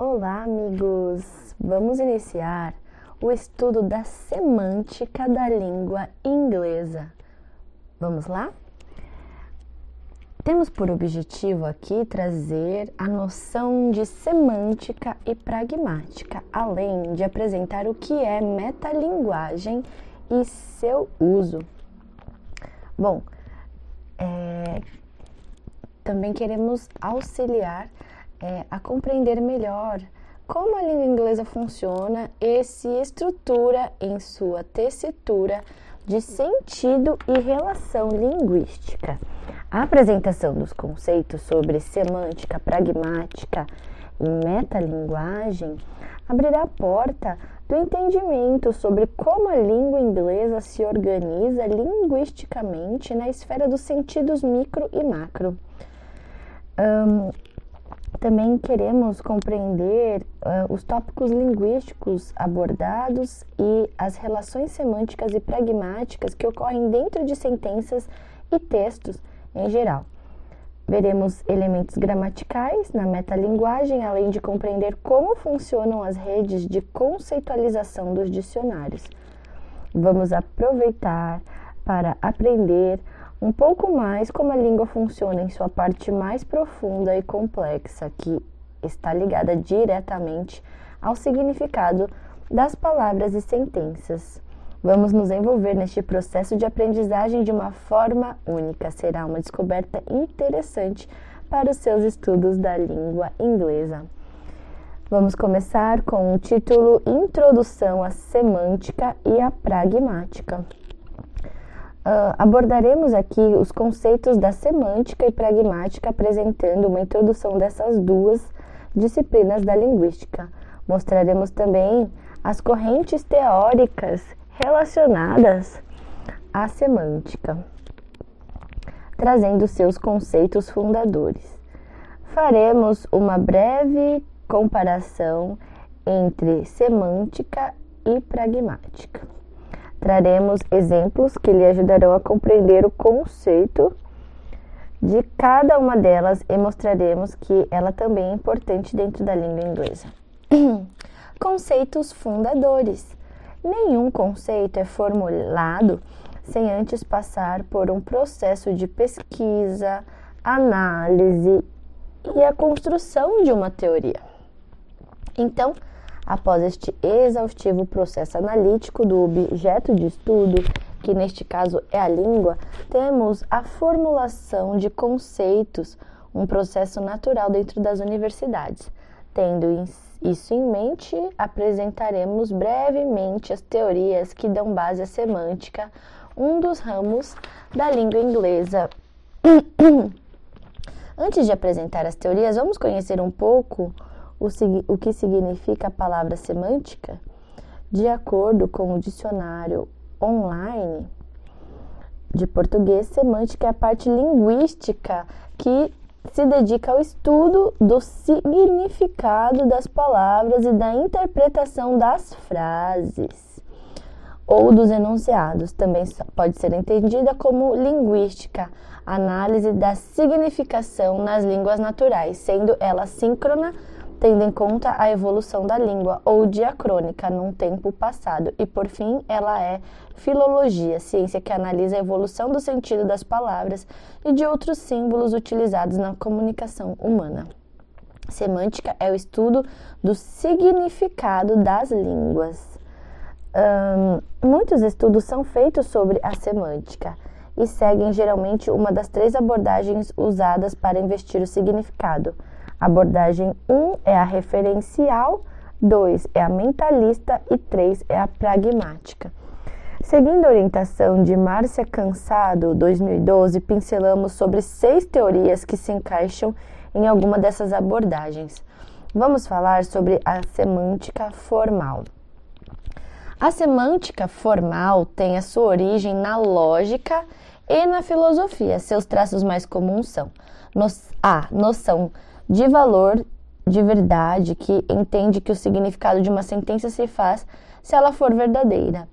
Olá, amigos! Vamos iniciar o estudo da semântica da língua inglesa. Vamos lá? Temos por objetivo aqui trazer a noção de semântica e pragmática, além de apresentar o que é metalinguagem e seu uso. Bom, é, também queremos auxiliar é, a compreender melhor como a língua inglesa funciona e se estrutura em sua tessitura de sentido e relação linguística. A apresentação dos conceitos sobre semântica pragmática e metalinguagem abrirá a porta do entendimento sobre como a língua inglesa se organiza linguisticamente na esfera dos sentidos micro e macro. Um, também queremos compreender uh, os tópicos linguísticos abordados e as relações semânticas e pragmáticas que ocorrem dentro de sentenças e textos em geral. Veremos elementos gramaticais na metalinguagem, além de compreender como funcionam as redes de conceitualização dos dicionários. Vamos aproveitar para aprender um pouco mais como a língua funciona em sua parte mais profunda e complexa, que está ligada diretamente ao significado das palavras e sentenças. Vamos nos envolver neste processo de aprendizagem de uma forma única. Será uma descoberta interessante para os seus estudos da língua inglesa. Vamos começar com o título Introdução à Semântica e à Pragmática. Uh, abordaremos aqui os conceitos da semântica e pragmática, apresentando uma introdução dessas duas disciplinas da linguística. Mostraremos também as correntes teóricas relacionadas à semântica, trazendo seus conceitos fundadores. Faremos uma breve comparação entre semântica e pragmática. Traremos exemplos que lhe ajudarão a compreender o conceito de cada uma delas e mostraremos que ela também é importante dentro da língua inglesa. Conceitos fundadores. Nenhum conceito é formulado sem antes passar por um processo de pesquisa, análise e a construção de uma teoria. Então, Após este exaustivo processo analítico do objeto de estudo, que neste caso é a língua, temos a formulação de conceitos, um processo natural dentro das universidades. Tendo isso em mente, apresentaremos brevemente as teorias que dão base à semântica, um dos ramos da língua inglesa. Antes de apresentar as teorias, vamos conhecer um pouco o, que significa a palavra semântica, de acordo com o dicionário online de português, semântica é a parte linguística que se dedica ao estudo do significado das palavras e da interpretação das frases ou dos enunciados. Também pode ser entendida como linguística, análise da significação nas línguas naturais, sendo ela síncrona tendo em conta a evolução da língua, ou diacrônica, num tempo passado. E, por fim, ela é filologia, ciência que analisa a evolução do sentido das palavras e de outros símbolos utilizados na comunicação humana. Semântica é o estudo do significado das línguas. Um, muitos estudos são feitos sobre a semântica e seguem geralmente uma das três abordagens usadas para investir o significado Abordagem 1 um é a referencial, 2 é a mentalista e 3 é a pragmática. Seguindo a orientação de Márcia Cansado, 2012, pincelamos sobre seis teorias que se encaixam em alguma dessas abordagens. Vamos falar sobre a semântica formal. A semântica formal tem a sua origem na lógica e na filosofia. Seus traços mais comuns são a noção de valor de verdade que entende que o significado de uma sentença se faz se ela for verdadeira.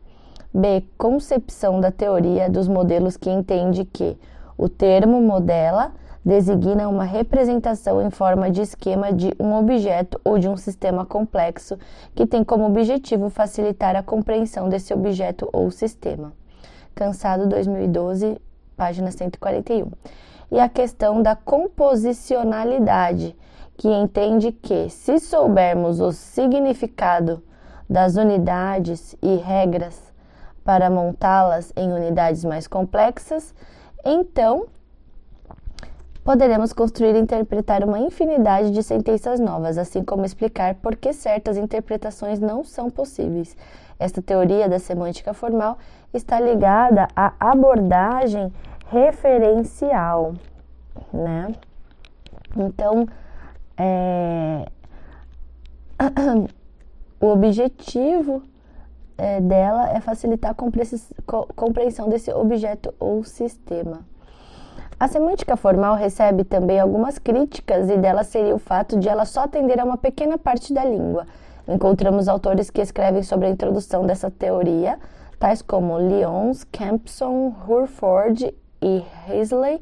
B. Concepção da teoria dos modelos que entende que o termo modela designa uma representação em forma de esquema de um objeto ou de um sistema complexo que tem como objetivo facilitar a compreensão desse objeto ou sistema. Cansado 2012, página 141. E a questão da composicionalidade, que entende que, se soubermos o significado das unidades e regras para montá-las em unidades mais complexas, então poderemos construir e interpretar uma infinidade de sentenças novas, assim como explicar por que certas interpretações não são possíveis. Esta teoria da semântica formal está ligada à abordagem referencial, né? Então, é... o objetivo é, dela é facilitar a compreensão desse objeto ou sistema. A semântica formal recebe também algumas críticas e dela seria o fato de ela só atender a uma pequena parte da língua. Encontramos autores que escrevem sobre a introdução dessa teoria, tais como Lyons, Campson, Hurford e Hazley,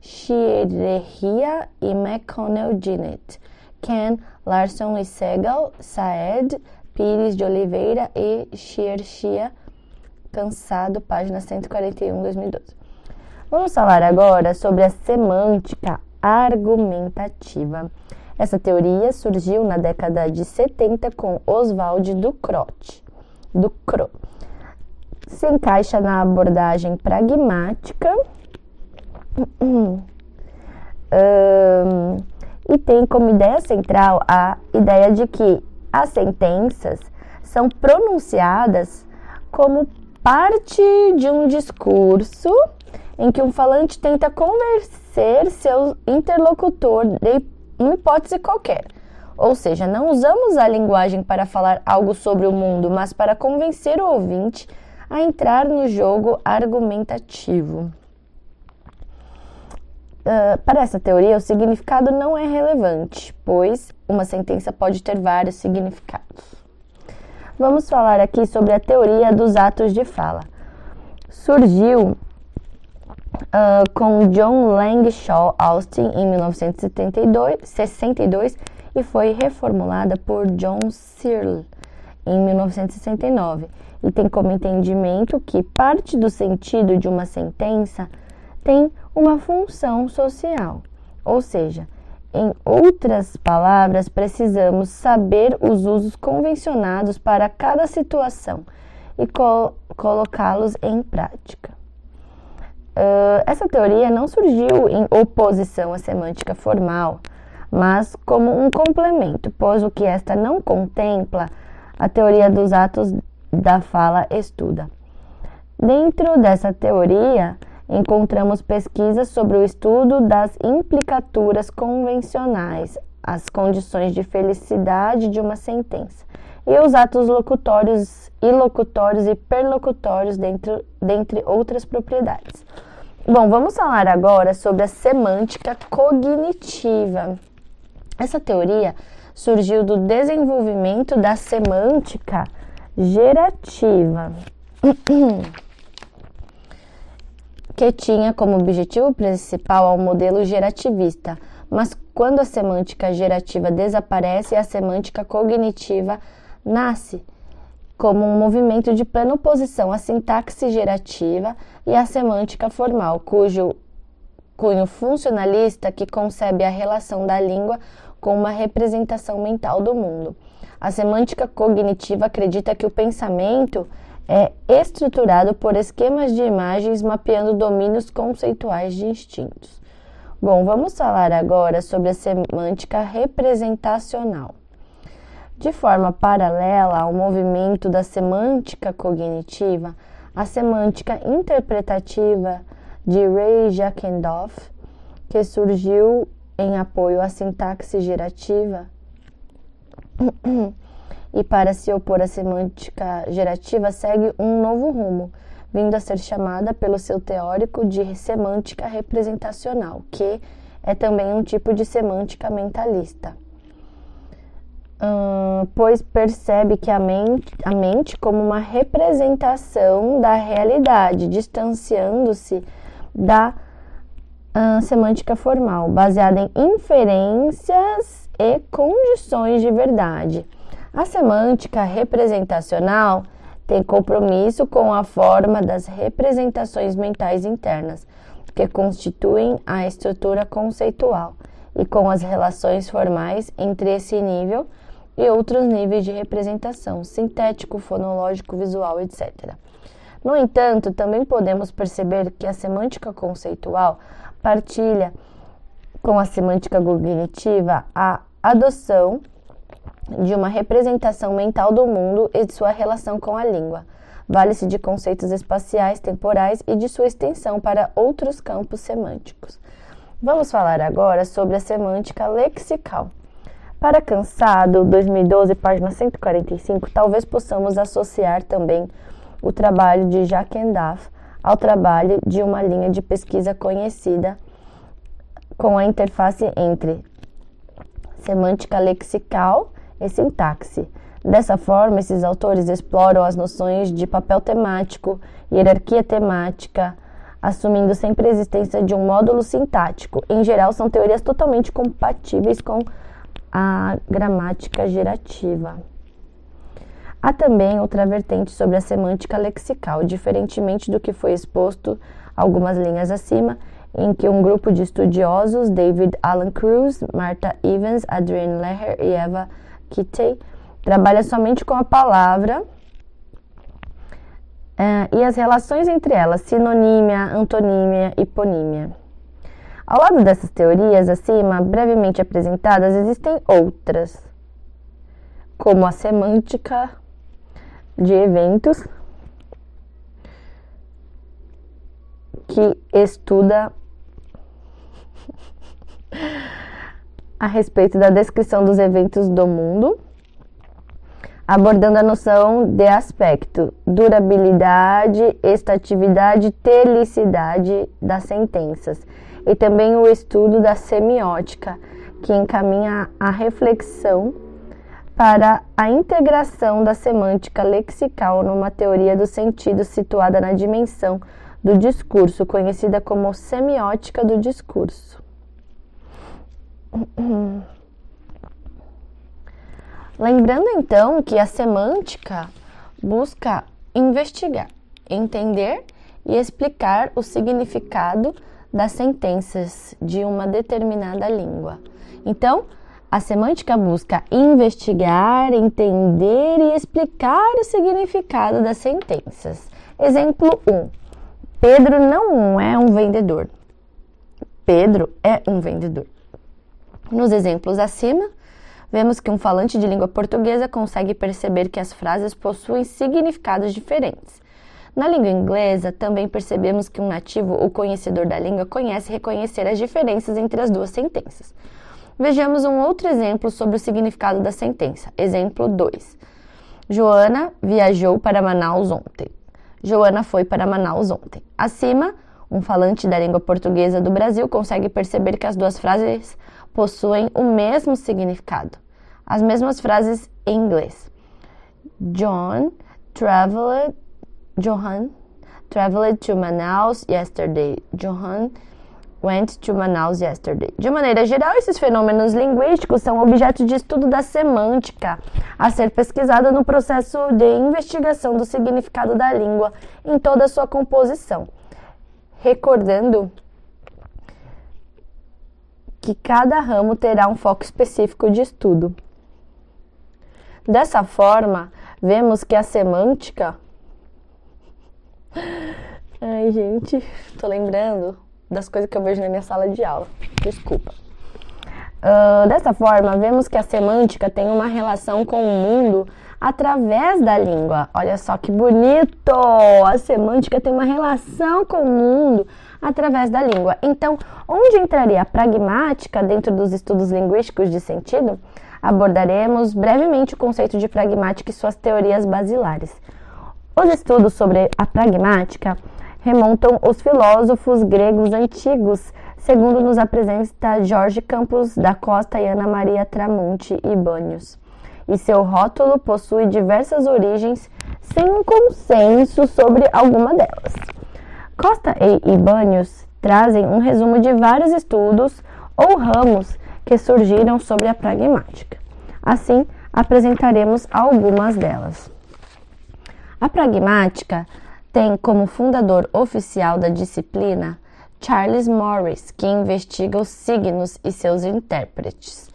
Shirehia e McConnell Ginnett, Ken, Larson e Segal, Saed, Pires de Oliveira e Shirshia, Cansado, página 141, 2012. Vamos falar agora sobre a semântica argumentativa. Essa teoria surgiu na década de 70 com Oswald Ducrot. Ducrot. Se encaixa na abordagem pragmática e tem como ideia central a ideia de que as sentenças são pronunciadas como parte de um discurso em que um falante tenta convencer seu interlocutor de uma hipótese qualquer. Ou seja, não usamos a linguagem para falar algo sobre o mundo, mas para convencer o ouvinte a entrar no jogo argumentativo. Uh, para essa teoria, o significado não é relevante, pois uma sentença pode ter vários significados. Vamos falar aqui sobre a teoria dos atos de fala. Surgiu uh, com John Langshaw Austin em 1962 e foi reformulada por John Searle em 1969 e tem como entendimento que parte do sentido de uma sentença tem uma função social, ou seja, em outras palavras, precisamos saber os usos convencionados para cada situação e co colocá-los em prática. Uh, essa teoria não surgiu em oposição à semântica formal, mas como um complemento, pois o que esta não contempla, a teoria dos atos da fala estuda. Dentro dessa teoria, encontramos pesquisas sobre o estudo das implicaturas convencionais, as condições de felicidade de uma sentença, e os atos locutórios, ilocutórios e perlocutórios, dentro, dentre outras propriedades. Bom, vamos falar agora sobre a semântica cognitiva. Essa teoria surgiu do desenvolvimento da semântica gerativa, que tinha como objetivo principal o modelo gerativista. Mas quando a semântica gerativa desaparece, a semântica cognitiva nasce como um movimento de plena oposição à sintaxe gerativa e à semântica formal, cujo cunho funcionalista que concebe a relação da língua com uma representação mental do mundo. A semântica cognitiva acredita que o pensamento é estruturado por esquemas de imagens mapeando domínios conceituais de instintos. Bom, vamos falar agora sobre a semântica representacional. De forma paralela ao movimento da semântica cognitiva, a semântica interpretativa de Ray Jackendorf, que surgiu em apoio à sintaxe gerativa, e para se opor à semântica gerativa segue um novo rumo, vindo a ser chamada pelo seu teórico de semântica representacional, que é também um tipo de semântica mentalista. Pois percebe que a mente, a mente como uma representação da realidade, distanciando-se da uh, semântica formal, baseada em inferências e condições de verdade. A semântica representacional tem compromisso com a forma das representações mentais internas, que constituem a estrutura conceitual, e com as relações formais entre esse nível e outros níveis de representação, sintético, fonológico, visual, etc. No entanto, também podemos perceber que a semântica conceitual partilha com a semântica cognitiva a adoção de uma representação mental do mundo e de sua relação com a língua. Vale-se de conceitos espaciais, temporais e de sua extensão para outros campos semânticos. Vamos falar agora sobre a semântica lexical. Para Cansado, 2012, página 145, talvez possamos associar também o trabalho de Jacques Endaf ao trabalho de uma linha de pesquisa conhecida com a interface entre semântica lexical e sintaxe. Dessa forma, esses autores exploram as noções de papel temático, hierarquia temática, assumindo sempre a existência de um módulo sintático. Em geral, são teorias totalmente compatíveis com a gramática gerativa. Há também outra vertente sobre a semântica lexical, diferentemente do que foi exposto algumas linhas acima, em que um grupo de estudiosos, David Alan Cruz, Martha Evans, Adrienne Leher e Eva Kittey, trabalha somente com a palavra uh, e as relações entre elas, sinonímia, antonímia hiponímia. Ao lado dessas teorias acima, brevemente apresentadas, existem outras, como a semântica de eventos que estuda a respeito da descrição dos eventos do mundo, abordando a noção de aspecto, durabilidade, estatividade, telicidade das sentenças, e também o estudo da semiótica, que encaminha a reflexão para a integração da semântica lexical numa teoria do sentido situada na dimensão do discurso, conhecida como semiótica do discurso. Lembrando então que a semântica busca investigar, entender e explicar o significado das sentenças de uma determinada língua. Então, a semântica busca investigar, entender e explicar o significado das sentenças. Exemplo 1. Pedro não é um vendedor. Pedro é um vendedor. Nos exemplos acima, vemos que um falante de língua portuguesa consegue perceber que as frases possuem significados diferentes. Na língua inglesa, também percebemos que um nativo ou conhecedor da língua conhece reconhecer as diferenças entre as duas sentenças. Vejamos um outro exemplo sobre o significado da sentença. Exemplo 2. Joana viajou para Manaus ontem. Joana foi para Manaus ontem. Acima, um falante da língua portuguesa do Brasil consegue perceber que as duas frases possuem o mesmo significado. As mesmas frases em inglês. John traveled Johan traveled to Manaus yesterday. Johan went to Manaus yesterday. De maneira geral, esses fenômenos linguísticos são objeto de estudo da semântica, a ser pesquisada no processo de investigação do significado da língua em toda a sua composição. Recordando que cada ramo terá um foco específico de estudo. Dessa forma, vemos que a semântica. Ai, gente, tô lembrando das coisas que eu vejo na minha sala de aula. Desculpa. Uh, dessa forma, vemos que a semântica tem uma relação com o mundo através da língua. Olha só que bonito! A semântica tem uma relação com o mundo através da língua. Então, onde entraria a pragmática dentro dos estudos linguísticos de sentido? Abordaremos brevemente o conceito de pragmática e suas teorias basilares. Os estudos sobre a pragmática remontam os filósofos gregos antigos, segundo nos apresenta Jorge Campos da Costa e Ana Maria Tramonte e Banhos. E seu rótulo possui diversas origens sem um consenso sobre alguma delas. Costa e Ibanhos trazem um resumo de vários estudos ou ramos que surgiram sobre a pragmática. Assim, apresentaremos algumas delas. A pragmática tem como fundador oficial da disciplina Charles Morris, que investiga os signos e seus intérpretes.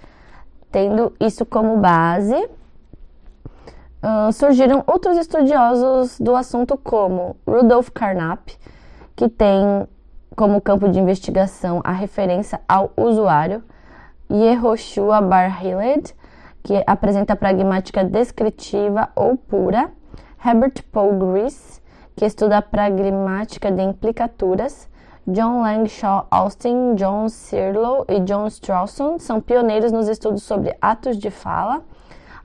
Tendo isso como base, uh, surgiram outros estudiosos do assunto, como Rudolf Carnap, que tem como campo de investigação a referência ao usuário, Yehoshua Bar Hilled, que apresenta a pragmática descritiva ou pura, Herbert Paul Grease, que estuda a pragmática de implicaturas, John Langshaw Austin, John Searle e John Strawson são pioneiros nos estudos sobre atos de fala.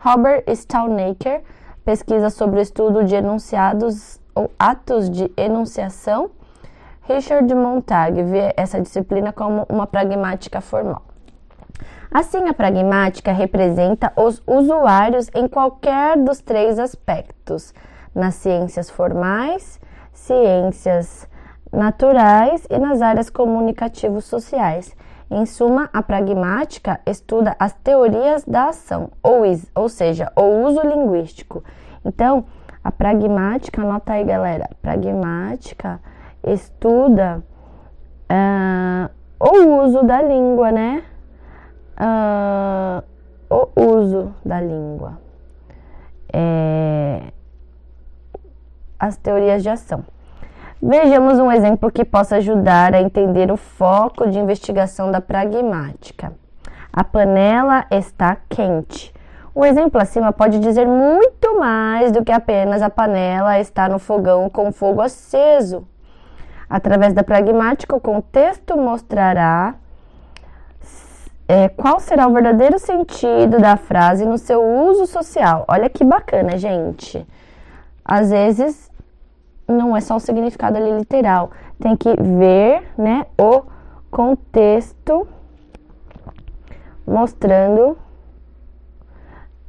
Robert Stalnaker pesquisa sobre o estudo de enunciados ou atos de enunciação. Richard Montag vê essa disciplina como uma pragmática formal. Assim, a pragmática representa os usuários em qualquer dos três aspectos: nas ciências formais, ciências naturais e nas áreas comunicativos sociais. Em suma, a pragmática estuda as teorias da ação, ou, is, ou seja, o uso linguístico. Então, a pragmática, anota aí, galera, pragmática estuda uh, o uso da língua, né? Uh, o uso da língua. É, as teorias de ação. Vejamos um exemplo que possa ajudar a entender o foco de investigação da pragmática. A panela está quente. O exemplo acima pode dizer muito mais do que apenas a panela está no fogão com fogo aceso. Através da pragmática, o contexto mostrará é, qual será o verdadeiro sentido da frase no seu uso social. Olha que bacana, gente. Às vezes não é só o significado ali literal, tem que ver, né, o contexto mostrando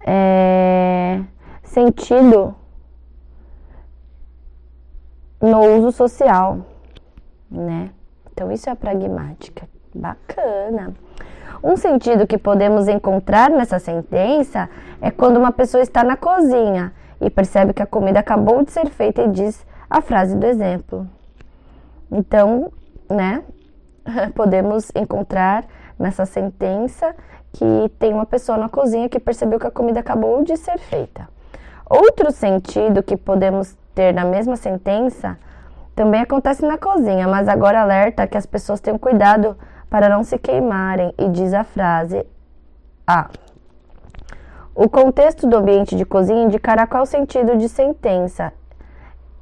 é, sentido no uso social, né? Então isso é a pragmática. Bacana. Um sentido que podemos encontrar nessa sentença é quando uma pessoa está na cozinha e percebe que a comida acabou de ser feita e diz a frase do exemplo. Então, né, podemos encontrar nessa sentença que tem uma pessoa na cozinha que percebeu que a comida acabou de ser feita. Outro sentido que podemos ter na mesma sentença também acontece na cozinha, mas agora alerta que as pessoas tenham cuidado para não se queimarem e diz a frase. Ah, o contexto do ambiente de cozinha indicará qual sentido de sentença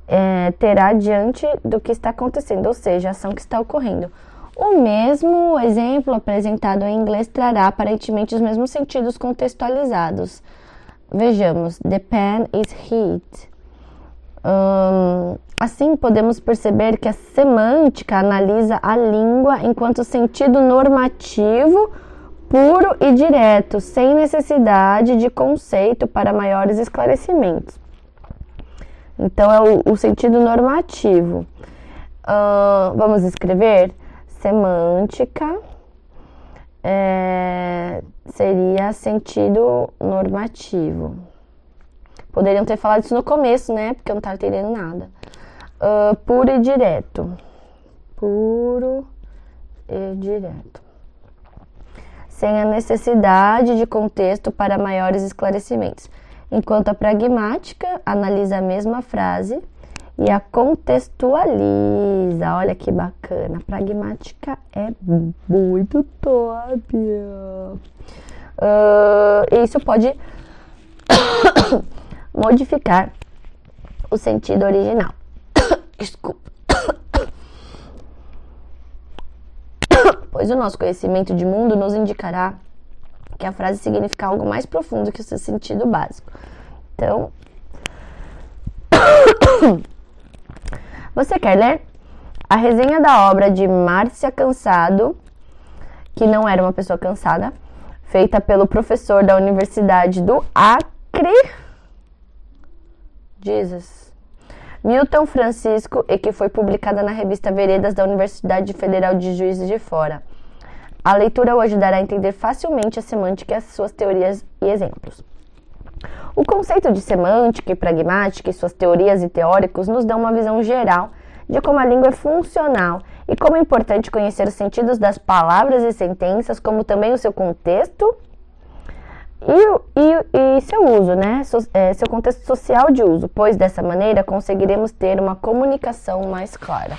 é, terá diante do que está acontecendo, ou seja, a ação que está ocorrendo. O mesmo exemplo apresentado em inglês trará aparentemente os mesmos sentidos contextualizados. Vejamos: The pan is heat. Assim, podemos perceber que a semântica analisa a língua enquanto sentido normativo puro e direto, sem necessidade de conceito para maiores esclarecimentos. Então, é o, o sentido normativo. Uh, vamos escrever? Semântica é, seria sentido normativo. Poderiam ter falado isso no começo, né? Porque eu não estava entendendo nada. Uh, puro e direto. Puro e direto. Sem a necessidade de contexto para maiores esclarecimentos enquanto a pragmática analisa a mesma frase e a contextualiza. Olha que bacana. A pragmática é muito top. Uh, isso pode modificar o sentido original. Desculpa. Pois o nosso conhecimento de mundo nos indicará que a frase significa algo mais profundo que o seu sentido básico. Então, você quer ler? A resenha da obra de Márcia Cansado, que não era uma pessoa cansada, feita pelo professor da Universidade do Acre, Jesus, Milton Francisco e que foi publicada na revista Veredas da Universidade Federal de Juiz de Fora. A leitura o ajudará a entender facilmente a semântica e as suas teorias e exemplos. O conceito de semântica e pragmática e suas teorias e teóricos nos dão uma visão geral de como a língua é funcional e como é importante conhecer os sentidos das palavras e sentenças, como também o seu contexto e, e, e seu uso, né? So, é, seu contexto social de uso, pois dessa maneira conseguiremos ter uma comunicação mais clara.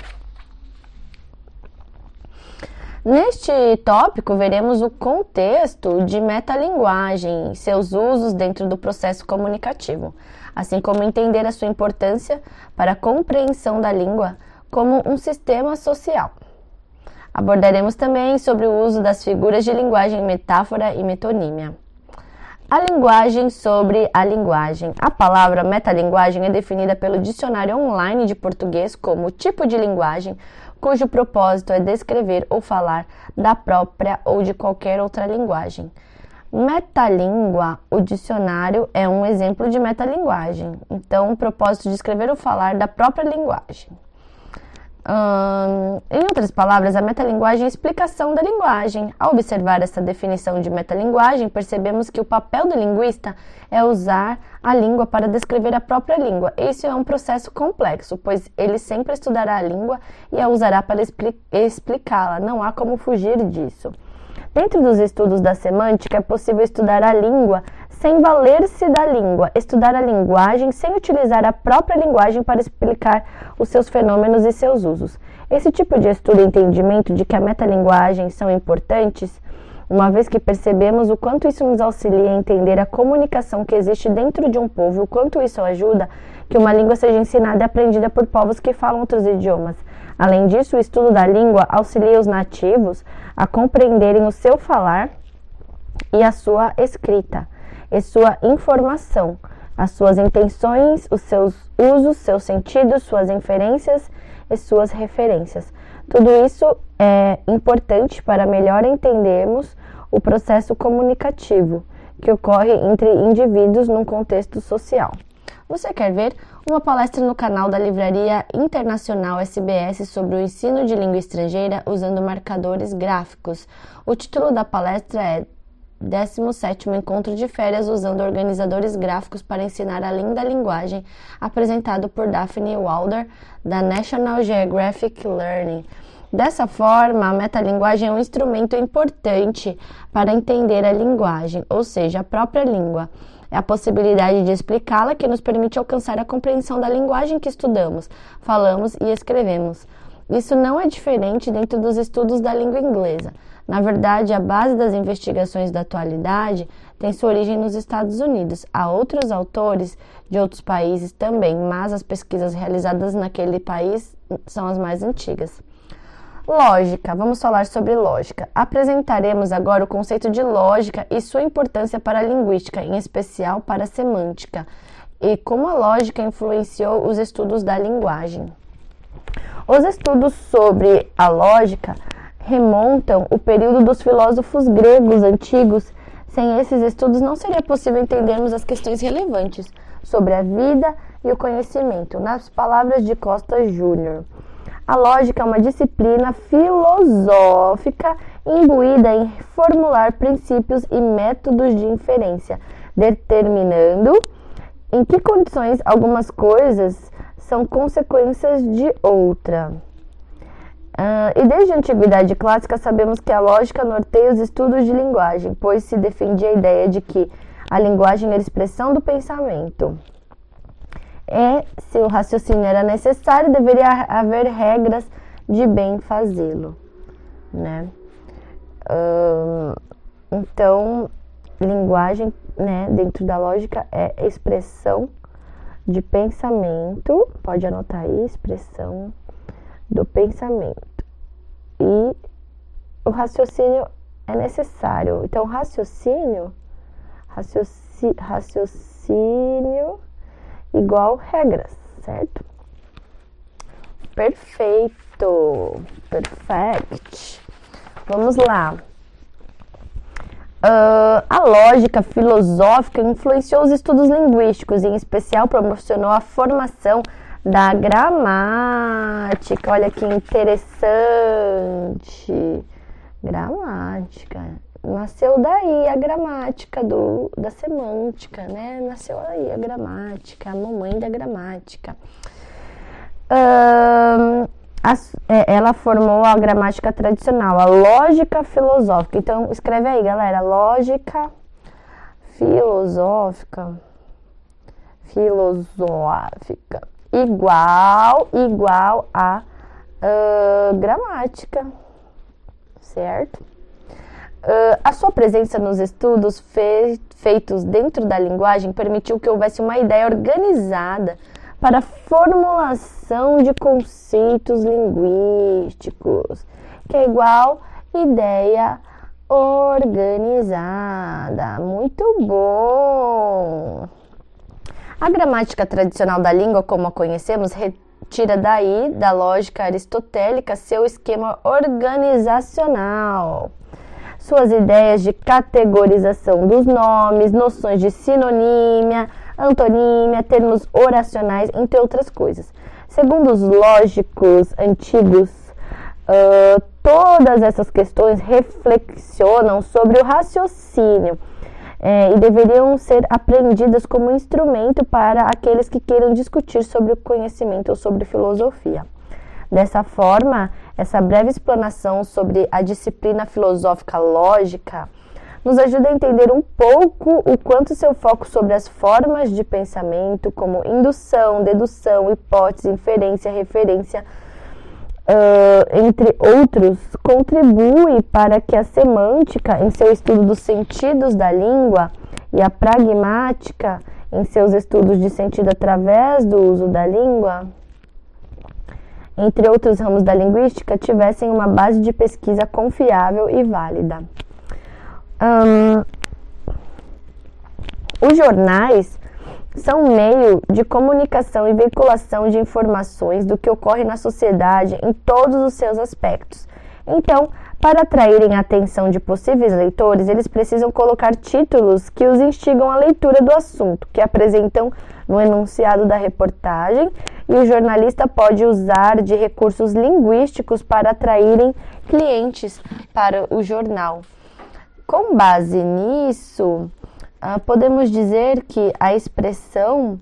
Neste tópico, veremos o contexto de metalinguagem e seus usos dentro do processo comunicativo, assim como entender a sua importância para a compreensão da língua como um sistema social. Abordaremos também sobre o uso das figuras de linguagem metáfora e metonímia. A linguagem sobre a linguagem. A palavra metalinguagem é definida pelo dicionário online de português como tipo de linguagem cujo propósito é descrever ou falar da própria ou de qualquer outra linguagem. Metalíngua, o dicionário é um exemplo de metalinguagem. Então, o propósito de escrever ou falar da própria linguagem. Hum, em outras palavras, a metalinguagem é a explicação da linguagem. Ao observar essa definição de metalinguagem, percebemos que o papel do linguista é usar a língua para descrever a própria língua. Isso é um processo complexo, pois ele sempre estudará a língua e a usará para explicá-la. Não há como fugir disso. Dentro dos estudos da semântica, é possível estudar a língua sem valer-se da língua, estudar a linguagem sem utilizar a própria linguagem para explicar os seus fenômenos e seus usos. Esse tipo de estudo e entendimento de que a metalinguagem são importantes, uma vez que percebemos o quanto isso nos auxilia a entender a comunicação que existe dentro de um povo, o quanto isso ajuda que uma língua seja ensinada e aprendida por povos que falam outros idiomas. Além disso, o estudo da língua auxilia os nativos a compreenderem o seu falar e a sua escrita e sua informação, as suas intenções, os seus usos, seus sentidos, suas inferências e suas referências. Tudo isso é importante para melhor entendermos o processo comunicativo que ocorre entre indivíduos num contexto social. Você quer ver uma palestra no canal da Livraria Internacional SBS sobre o ensino de língua estrangeira usando marcadores gráficos? O título da palestra é 17º Encontro de Férias usando organizadores gráficos para ensinar além da linguagem, apresentado por Daphne Wilder, da National Geographic Learning. Dessa forma, a metalinguagem é um instrumento importante para entender a linguagem, ou seja, a própria língua. É a possibilidade de explicá-la que nos permite alcançar a compreensão da linguagem que estudamos, falamos e escrevemos. Isso não é diferente dentro dos estudos da língua inglesa. Na verdade, a base das investigações da atualidade tem sua origem nos Estados Unidos. Há outros autores de outros países também, mas as pesquisas realizadas naquele país são as mais antigas. Lógica, vamos falar sobre lógica. Apresentaremos agora o conceito de lógica e sua importância para a linguística, em especial para a semântica, e como a lógica influenciou os estudos da linguagem. Os estudos sobre a lógica remontam o período dos filósofos gregos antigos. Sem esses estudos, não seria possível entendermos as questões relevantes sobre a vida e o conhecimento. Nas palavras de Costa Júnior, a lógica é uma disciplina filosófica imbuída em formular princípios e métodos de inferência, determinando em que condições algumas coisas são consequências de outra. Uh, e desde a antiguidade clássica sabemos que a lógica norteia os estudos de linguagem, pois se defendia a ideia de que a linguagem era expressão do pensamento. E, se o raciocínio era necessário, deveria haver regras de bem fazê-lo. Né? Uh, então, linguagem, né, dentro da lógica, é expressão de pensamento. Pode anotar aí, expressão do pensamento. E o raciocínio é necessário. Então, raciocínio, racioci, raciocínio igual regras, certo? Perfeito, perfect. Vamos lá. Uh, a lógica filosófica influenciou os estudos linguísticos, em especial proporcionou a formação da gramática. Olha que interessante. Gramática. Nasceu daí a gramática do, da semântica, né? Nasceu aí a gramática, a mamãe da gramática. Um, é, ela formou a gramática tradicional, a lógica filosófica. Então, escreve aí, galera, lógica filosófica, filosófica, igual, igual a uh, gramática, certo? Uh, a sua presença nos estudos fe feitos dentro da linguagem permitiu que houvesse uma ideia organizada para a formulação de conceitos linguísticos, que é igual ideia organizada. Muito bom! A gramática tradicional da língua, como a conhecemos, retira daí, da lógica aristotélica, seu esquema organizacional. Suas ideias de categorização dos nomes, noções de sinonímia, antonímia, termos oracionais, entre outras coisas. Segundo os lógicos antigos, uh, todas essas questões reflexionam sobre o raciocínio é, e deveriam ser aprendidas como instrumento para aqueles que queiram discutir sobre o conhecimento ou sobre filosofia. Dessa forma, essa breve explanação sobre a disciplina filosófica lógica nos ajuda a entender um pouco o quanto seu foco sobre as formas de pensamento, como indução, dedução, hipótese, inferência, referência, uh, entre outros, contribui para que a semântica, em seu estudo dos sentidos da língua, e a pragmática, em seus estudos de sentido através do uso da língua, entre outros ramos da linguística, tivessem uma base de pesquisa confiável e válida. Um, os jornais são um meio de comunicação e veiculação de informações do que ocorre na sociedade em todos os seus aspectos. Então, para atraírem a atenção de possíveis leitores, eles precisam colocar títulos que os instigam à leitura do assunto, que apresentam no enunciado da reportagem, e o jornalista pode usar de recursos linguísticos para atraírem clientes para o jornal. Com base nisso, uh, podemos dizer que a expressão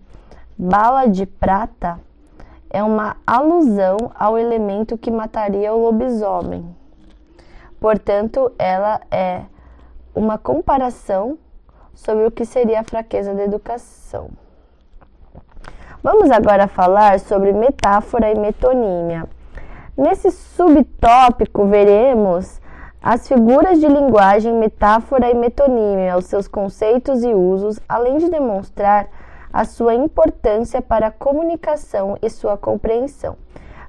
bala de prata é uma alusão ao elemento que mataria o lobisomem. Portanto, ela é uma comparação sobre o que seria a fraqueza da educação. Vamos agora falar sobre metáfora e metonímia. Nesse subtópico, veremos as figuras de linguagem, metáfora e metonímia, os seus conceitos e usos, além de demonstrar a sua importância para a comunicação e sua compreensão.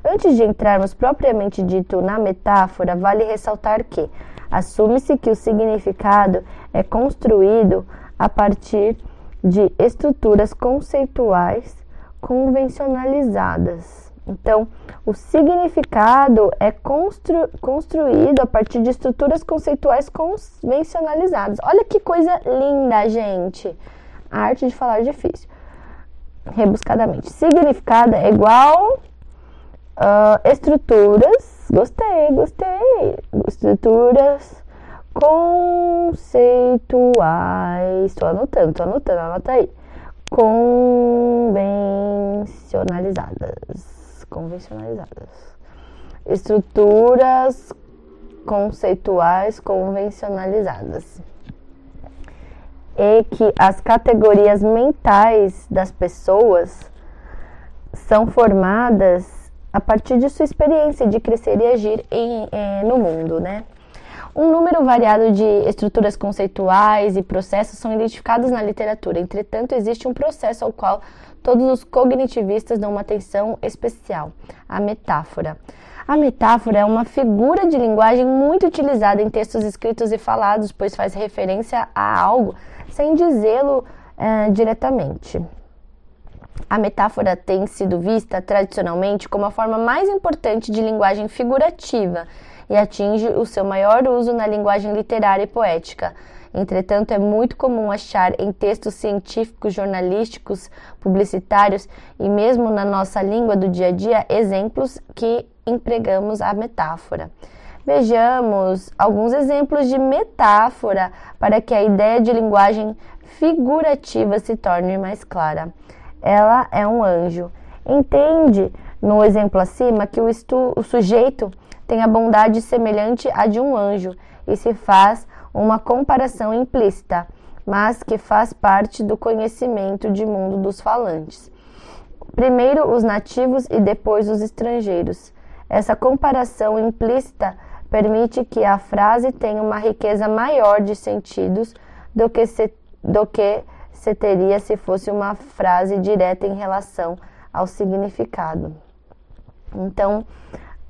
Antes de entrarmos propriamente dito na metáfora, vale ressaltar que assume-se que o significado é construído a partir de estruturas conceituais convencionalizadas. Então, o significado é constru construído a partir de estruturas conceituais convencionalizadas. Olha que coisa linda, gente! A arte de falar difícil. Rebuscadamente. Significado é igual uh, estruturas. Gostei, gostei. Estruturas conceituais. Estou anotando, estou anotando, anota aí. Convencionalizadas convencionalizadas. Estruturas conceituais convencionalizadas. E que as categorias mentais das pessoas são formadas a partir de sua experiência de crescer e agir em, eh, no mundo, né? Um número variado de estruturas conceituais e processos são identificados na literatura. Entretanto, existe um processo ao qual todos os cognitivistas dão uma atenção especial: a metáfora. A metáfora é uma figura de linguagem muito utilizada em textos escritos e falados, pois faz referência a algo sem dizê-lo é, diretamente. A metáfora tem sido vista tradicionalmente como a forma mais importante de linguagem figurativa e atinge o seu maior uso na linguagem literária e poética Entretanto, é muito comum achar em textos científicos, jornalísticos, publicitários e mesmo na nossa língua do dia a dia exemplos que empregamos a metáfora. Vejamos alguns exemplos de metáfora para que a ideia de linguagem figurativa se torne mais clara. Ela é um anjo. Entende, no exemplo acima, que o, o sujeito tem a bondade semelhante à de um anjo e se faz uma comparação implícita, mas que faz parte do conhecimento de mundo dos falantes. Primeiro os nativos e depois os estrangeiros. Essa comparação implícita permite que a frase tenha uma riqueza maior de sentidos do que se, do que se teria se fosse uma frase direta em relação ao significado. Então,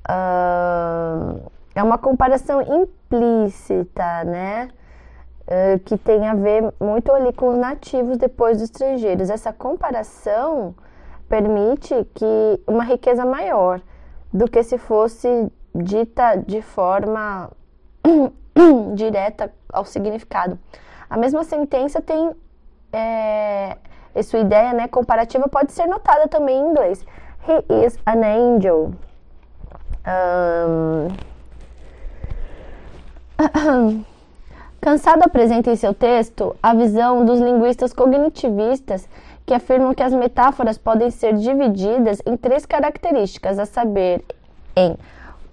uh, é uma comparação implícita, né? Uh, que tem a ver muito ali com os nativos depois dos estrangeiros. Essa comparação permite que uma riqueza maior do que se fosse dita de forma direta ao significado. A mesma sentença tem é, sua ideia né, comparativa pode ser notada também em inglês. He is an angel. Um... Cansado apresenta em seu texto a visão dos linguistas cognitivistas que afirmam que as metáforas podem ser divididas em três características, a saber, em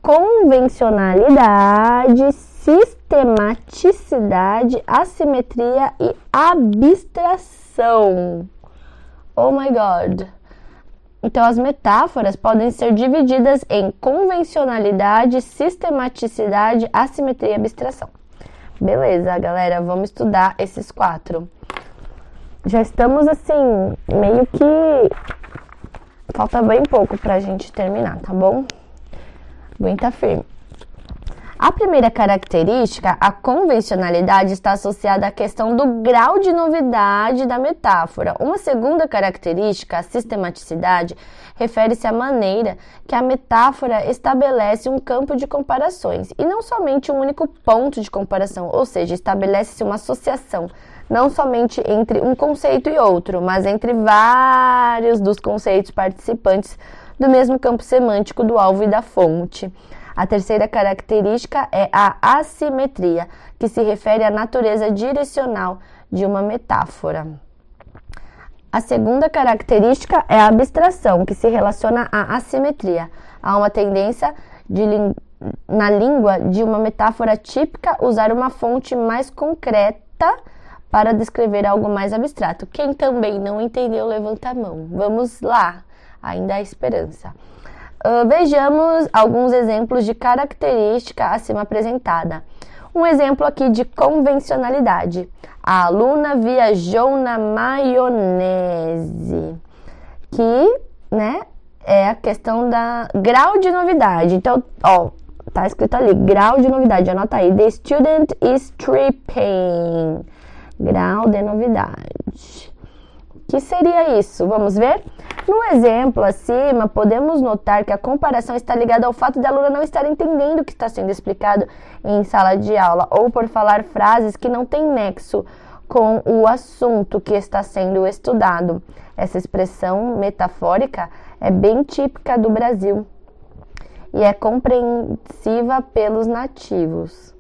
convencionalidade, sistematicidade, assimetria e abstração. Oh my god! Então, as metáforas podem ser divididas em convencionalidade, sistematicidade, assimetria e abstração. Beleza, galera, vamos estudar esses quatro. Já estamos assim, meio que. Falta bem pouco pra gente terminar, tá bom? Aguenta firme. A primeira característica, a convencionalidade, está associada à questão do grau de novidade da metáfora. Uma segunda característica, a sistematicidade, refere-se à maneira que a metáfora estabelece um campo de comparações e não somente um único ponto de comparação, ou seja, estabelece-se uma associação não somente entre um conceito e outro, mas entre vários dos conceitos participantes do mesmo campo semântico do alvo e da fonte. A terceira característica é a assimetria, que se refere à natureza direcional de uma metáfora. A segunda característica é a abstração, que se relaciona à assimetria. Há uma tendência na língua de uma metáfora típica usar uma fonte mais concreta para descrever algo mais abstrato. Quem também não entendeu, levanta a mão. Vamos lá, ainda há esperança. Uh, vejamos alguns exemplos de característica acima apresentada. Um exemplo aqui de convencionalidade. A aluna viajou na maionese, que, né, é a questão da grau de novidade. Então, ó, tá escrito ali, grau de novidade, anota aí. The student is tripping. Grau de novidade que seria isso? Vamos ver? No exemplo acima, podemos notar que a comparação está ligada ao fato de a aluna não estar entendendo o que está sendo explicado em sala de aula ou por falar frases que não têm nexo com o assunto que está sendo estudado. Essa expressão metafórica é bem típica do Brasil e é compreensiva pelos nativos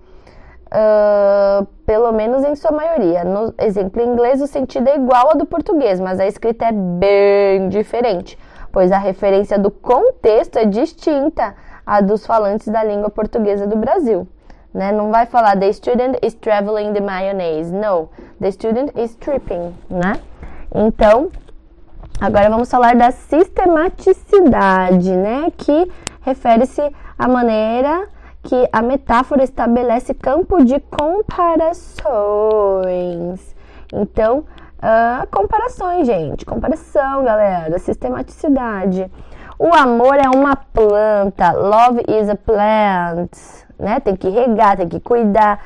uh, pelo menos em sua maioria. No exemplo em inglês, o sentido é igual ao do português, mas a escrita é bem diferente, pois a referência do contexto é distinta à dos falantes da língua portuguesa do Brasil. Né? Não vai falar the student is traveling the mayonnaise. No, the student is tripping, né? Então, agora vamos falar da sistematicidade, né? Que refere-se à maneira que a metáfora estabelece campo de comparações. Então, uh, comparações, gente. Comparação, galera. Sistematicidade. O amor é uma planta. Love is a plant. Né? Tem que regar, tem que cuidar.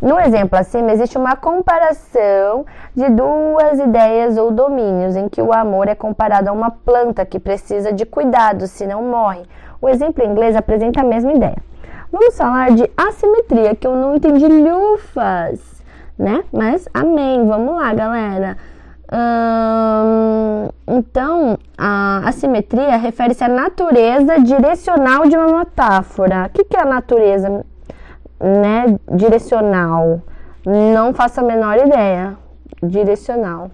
No exemplo acima, existe uma comparação de duas ideias ou domínios, em que o amor é comparado a uma planta que precisa de cuidado, senão morre. O exemplo em inglês apresenta a mesma ideia. Vamos falar de assimetria, que eu não entendi lufas, né? Mas amém. Vamos lá, galera. Hum, então, a assimetria refere-se à natureza direcional de uma metáfora. O que, que é a natureza né, direcional? Não faço a menor ideia. Direcional.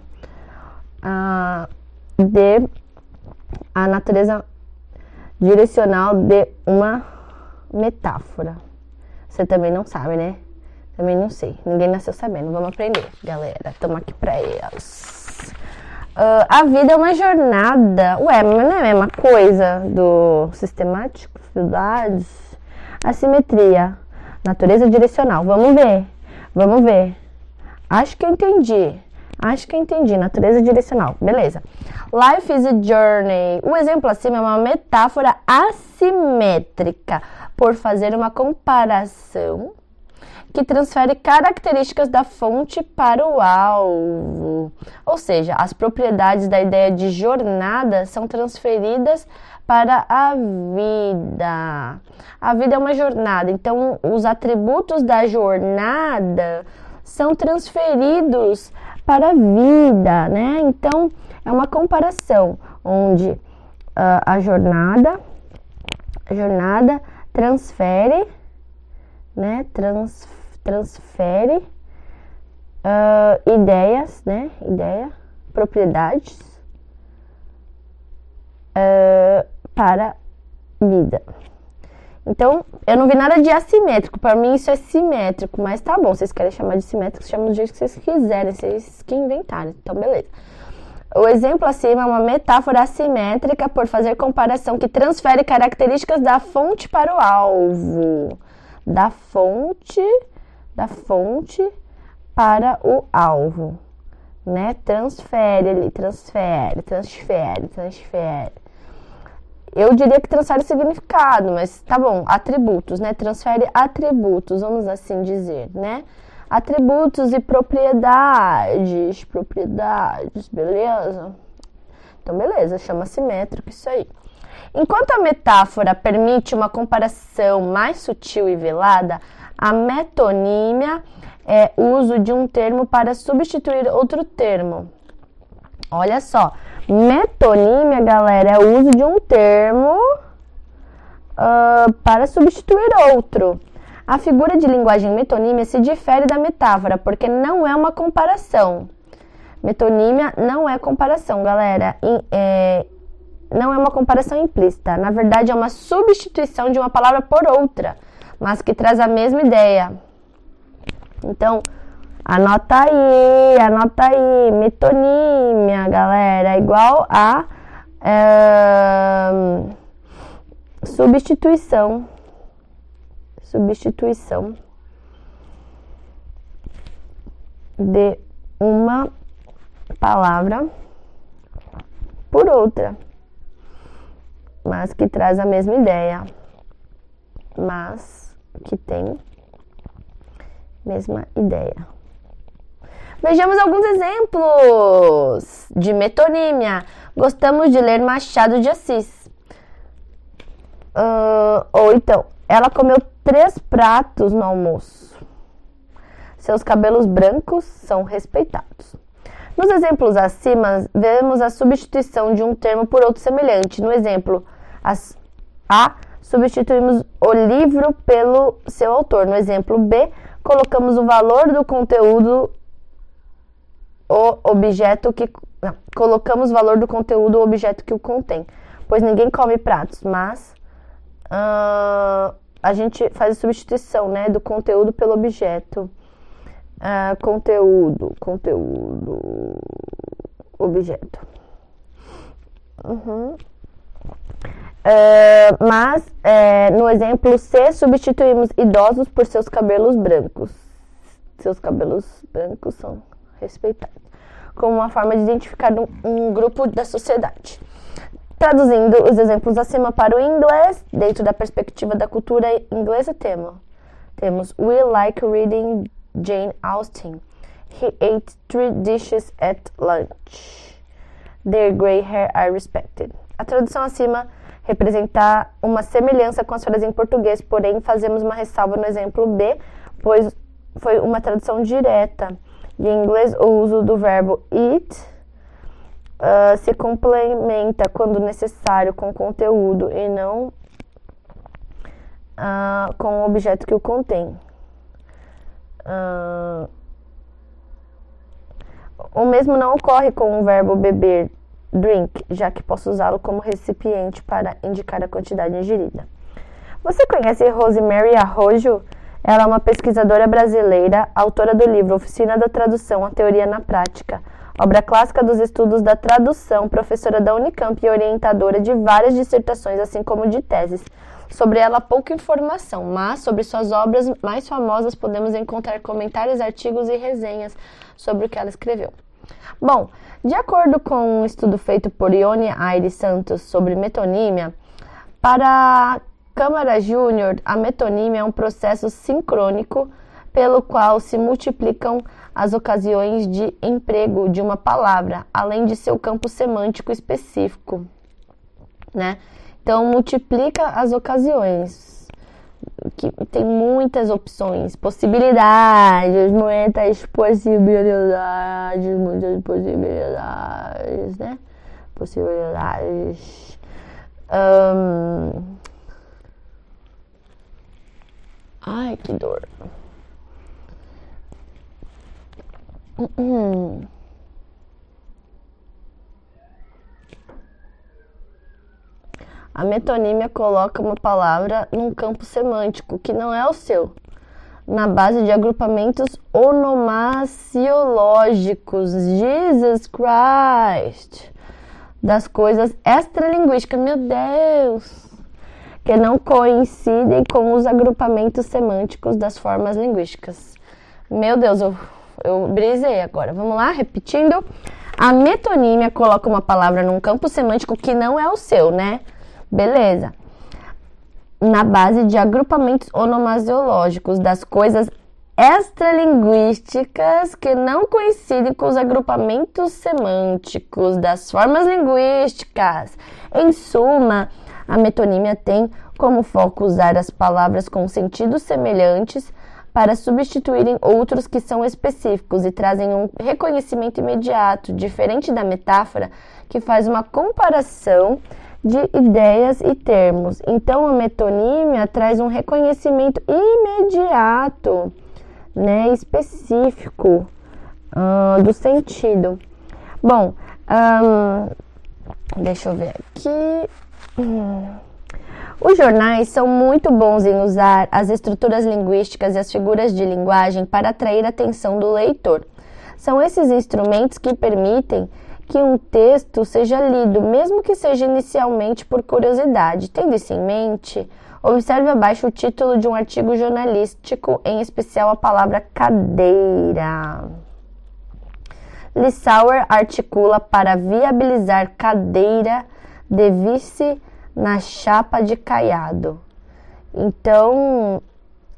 Ah, de a natureza direcional de uma metáfora. Você também não sabe, né? Também não sei. Ninguém nasceu sabendo. Vamos aprender, galera. Estamos aqui para elas. Uh, a vida é uma jornada. Ué, mas não é a mesma coisa do sistemático, dificuldades, assimetria, natureza direcional. Vamos ver. Vamos ver. Acho que eu entendi. Acho que entendi. Natureza direcional. Beleza. Life is a journey. O exemplo acima é uma metáfora assimétrica por fazer uma comparação que transfere características da fonte para o alvo. Ou seja, as propriedades da ideia de jornada são transferidas para a vida. A vida é uma jornada, então os atributos da jornada são transferidos para a vida, né? Então é uma comparação onde uh, a jornada, a jornada transfere, né? Trans, transfere uh, ideias, né? Ideia, propriedades uh, para vida. Então, eu não vi nada de assimétrico. Para mim, isso é simétrico. Mas tá bom, vocês querem chamar de simétrico, chamam do jeito que vocês quiserem, vocês que inventarem. Então, beleza. O exemplo acima é uma metáfora assimétrica por fazer comparação que transfere características da fonte para o alvo. Da fonte, da fonte para o alvo. Né? Transfere ali, transfere, transfere, transfere. Eu diria que transfere significado, mas tá bom, atributos, né? Transfere atributos, vamos assim dizer, né? Atributos e propriedades, propriedades, beleza? Então, beleza, chama simétrico isso aí. Enquanto a metáfora permite uma comparação mais sutil e velada, a metonímia é uso de um termo para substituir outro termo. Olha só, Metonímia, galera, é o uso de um termo uh, para substituir outro. A figura de linguagem metonímia se difere da metáfora, porque não é uma comparação. Metonímia não é comparação, galera. É, não é uma comparação implícita. Na verdade, é uma substituição de uma palavra por outra, mas que traz a mesma ideia. Então, Anota aí, anota aí. Metonímia, galera, é igual a é, substituição. Substituição de uma palavra por outra, mas que traz a mesma ideia, mas que tem mesma ideia. Vejamos alguns exemplos de metonímia. Gostamos de ler Machado de Assis. Uh, ou então, ela comeu três pratos no almoço. Seus cabelos brancos são respeitados. Nos exemplos acima, vemos a substituição de um termo por outro semelhante. No exemplo as, A, substituímos o livro pelo seu autor. No exemplo B, colocamos o valor do conteúdo o objeto que. Não, colocamos valor do conteúdo ou objeto que o contém. Pois ninguém come pratos, mas uh, a gente faz a substituição né, do conteúdo pelo objeto. Uh, conteúdo, conteúdo, objeto. Uhum. Uh, mas é, no exemplo C, substituímos idosos por seus cabelos brancos. Seus cabelos brancos são respeitado, como uma forma de identificar um, um grupo da sociedade. Traduzindo os exemplos acima para o inglês, dentro da perspectiva da cultura inglesa, temos, temos We like reading Jane Austen. He ate three dishes at lunch. Their gray hair I respected. A tradução acima representar uma semelhança com as frases em português, porém fazemos uma ressalva no exemplo B, pois foi uma tradução direta. De inglês, o uso do verbo eat uh, se complementa quando necessário com conteúdo e não uh, com o objeto que o contém. Uh, o mesmo não ocorre com o verbo beber, drink, já que posso usá-lo como recipiente para indicar a quantidade ingerida. Você conhece Rosemary Arrojo? Ela é uma pesquisadora brasileira, autora do livro Oficina da Tradução, a Teoria na Prática, obra clássica dos estudos da tradução, professora da Unicamp e orientadora de várias dissertações, assim como de teses. Sobre ela, pouca informação, mas sobre suas obras mais famosas podemos encontrar comentários, artigos e resenhas sobre o que ela escreveu. Bom, de acordo com um estudo feito por Ione Aires Santos sobre metonímia, para Câmara Júnior, a metonímia é um processo sincrônico pelo qual se multiplicam as ocasiões de emprego de uma palavra, além de seu campo semântico específico, né? Então multiplica as ocasiões, que tem muitas opções, possibilidades, muitas possibilidades, muitas possibilidades, né? Possibilidades. Um, Ai, que dor. A metonímia coloca uma palavra num campo semântico que não é o seu, na base de agrupamentos onomaciológicos. Jesus Christ! Das coisas extralinguísticas. Meu Deus! Que não coincidem com os agrupamentos semânticos das formas linguísticas. Meu Deus, eu, eu brisei agora. Vamos lá, repetindo. A metonímia coloca uma palavra num campo semântico que não é o seu, né? Beleza. Na base de agrupamentos onomasiológicos das coisas extralinguísticas que não coincidem com os agrupamentos semânticos das formas linguísticas. Em suma, a metonímia tem como foco usar as palavras com sentidos semelhantes para substituírem outros que são específicos e trazem um reconhecimento imediato, diferente da metáfora, que faz uma comparação de ideias e termos. Então, a metonímia traz um reconhecimento imediato, né, específico uh, do sentido. Bom, um, deixa eu ver aqui. Os jornais são muito bons em usar as estruturas linguísticas e as figuras de linguagem para atrair a atenção do leitor. São esses instrumentos que permitem que um texto seja lido, mesmo que seja inicialmente por curiosidade. Tendo isso em mente, observe abaixo o título de um artigo jornalístico, em especial a palavra cadeira. Lissauer articula para viabilizar cadeira de vice na chapa de caiado. Então,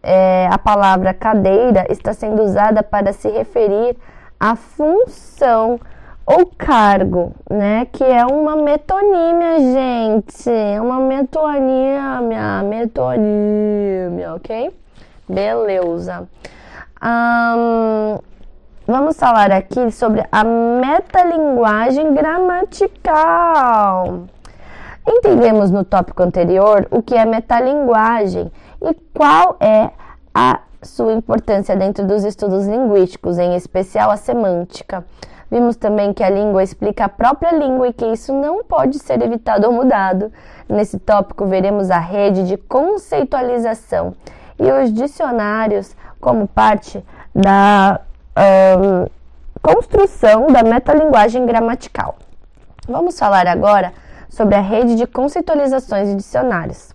é, a palavra cadeira está sendo usada para se referir à função ou cargo, né? Que é uma metonímia, gente. É uma metonímia, metonímia, ok? Beleza. Um, vamos falar aqui sobre a metalinguagem gramatical. Entendemos no tópico anterior o que é metalinguagem e qual é a sua importância dentro dos estudos linguísticos, em especial a semântica. Vimos também que a língua explica a própria língua e que isso não pode ser evitado ou mudado. Nesse tópico, veremos a rede de conceitualização e os dicionários como parte da um, construção da metalinguagem gramatical. Vamos falar agora sobre a rede de conceitualizações e dicionários.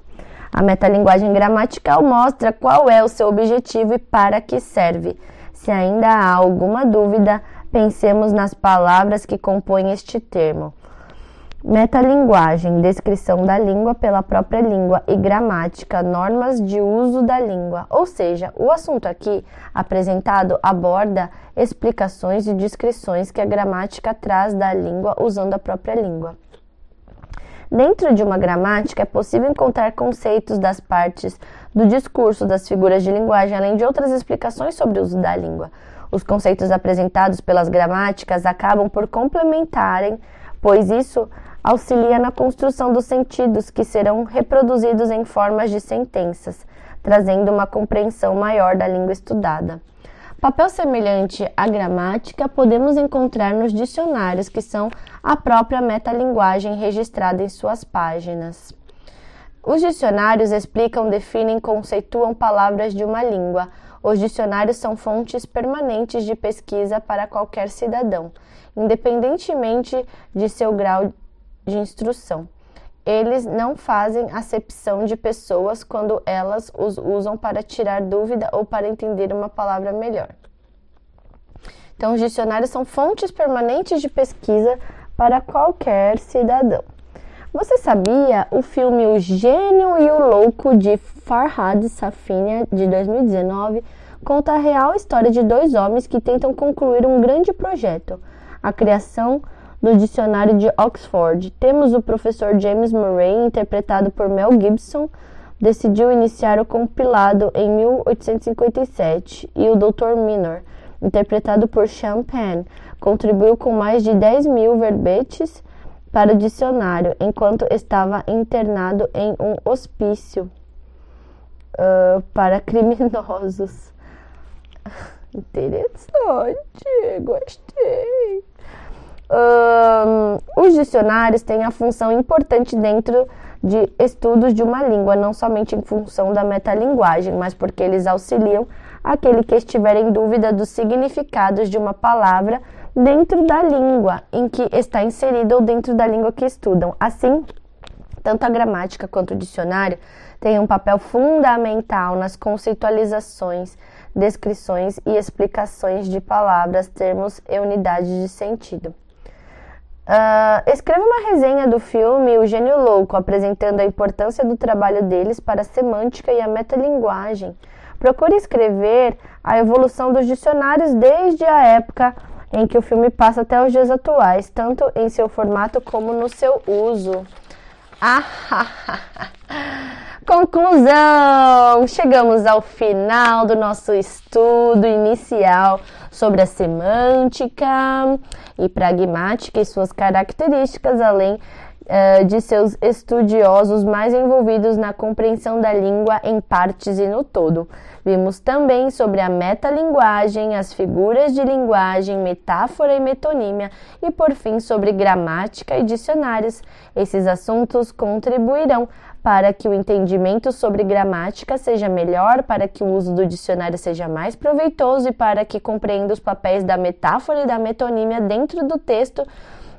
A metalinguagem gramatical mostra qual é o seu objetivo e para que serve. Se ainda há alguma dúvida, pensemos nas palavras que compõem este termo. Metalinguagem, descrição da língua pela própria língua e gramática, normas de uso da língua. Ou seja, o assunto aqui apresentado aborda explicações e descrições que a gramática traz da língua usando a própria língua. Dentro de uma gramática, é possível encontrar conceitos das partes do discurso, das figuras de linguagem, além de outras explicações sobre o uso da língua. Os conceitos apresentados pelas gramáticas acabam por complementarem, pois isso auxilia na construção dos sentidos que serão reproduzidos em formas de sentenças, trazendo uma compreensão maior da língua estudada. Papel semelhante à gramática podemos encontrar nos dicionários, que são a própria metalinguagem registrada em suas páginas. Os dicionários explicam, definem, conceituam palavras de uma língua. Os dicionários são fontes permanentes de pesquisa para qualquer cidadão, independentemente de seu grau de instrução. Eles não fazem acepção de pessoas quando elas os usam para tirar dúvida ou para entender uma palavra melhor. Então, os dicionários são fontes permanentes de pesquisa para qualquer cidadão. Você sabia o filme O Gênio e o Louco de Farhad Safina de 2019 conta a real história de dois homens que tentam concluir um grande projeto, a criação no dicionário de Oxford. Temos o professor James Murray, interpretado por Mel Gibson, decidiu iniciar o compilado em 1857, e o Dr. Minor, interpretado por Sean Penn, contribuiu com mais de 10 mil verbetes para o dicionário, enquanto estava internado em um hospício uh, para criminosos. Interessante, gostei. Um, os dicionários têm a função importante dentro de estudos de uma língua, não somente em função da metalinguagem, mas porque eles auxiliam aquele que estiver em dúvida dos significados de uma palavra dentro da língua em que está inserida ou dentro da língua que estudam. Assim, tanto a gramática quanto o dicionário têm um papel fundamental nas conceitualizações, descrições e explicações de palavras, termos e unidades de sentido. Uh, escreva uma resenha do filme O Gênio Louco, apresentando a importância do trabalho deles para a semântica e a metalinguagem. Procure escrever a evolução dos dicionários desde a época em que o filme passa até os dias atuais, tanto em seu formato como no seu uso. Ah, Conclusão! Chegamos ao final do nosso estudo inicial sobre a semântica e pragmática e suas características, além uh, de seus estudiosos mais envolvidos na compreensão da língua em partes e no todo. Vimos também sobre a metalinguagem, as figuras de linguagem, metáfora e metonímia e, por fim, sobre gramática e dicionários. Esses assuntos contribuirão para que o entendimento sobre gramática seja melhor, para que o uso do dicionário seja mais proveitoso e para que compreenda os papéis da metáfora e da metonímia dentro do texto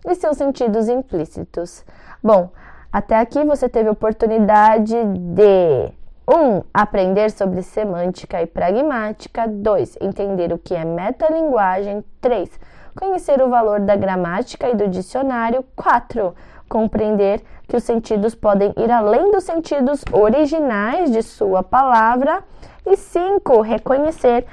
e seus sentidos implícitos. Bom, até aqui você teve oportunidade de 1. Um, aprender sobre semântica e pragmática. 2. Entender o que é metalinguagem. 3. Conhecer o valor da gramática e do dicionário. 4 compreender que os sentidos podem ir além dos sentidos originais de sua palavra. E cinco, reconhecer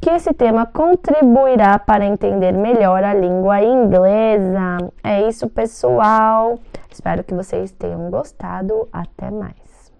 que esse tema contribuirá para entender melhor a língua inglesa. É isso, pessoal. Espero que vocês tenham gostado. Até mais.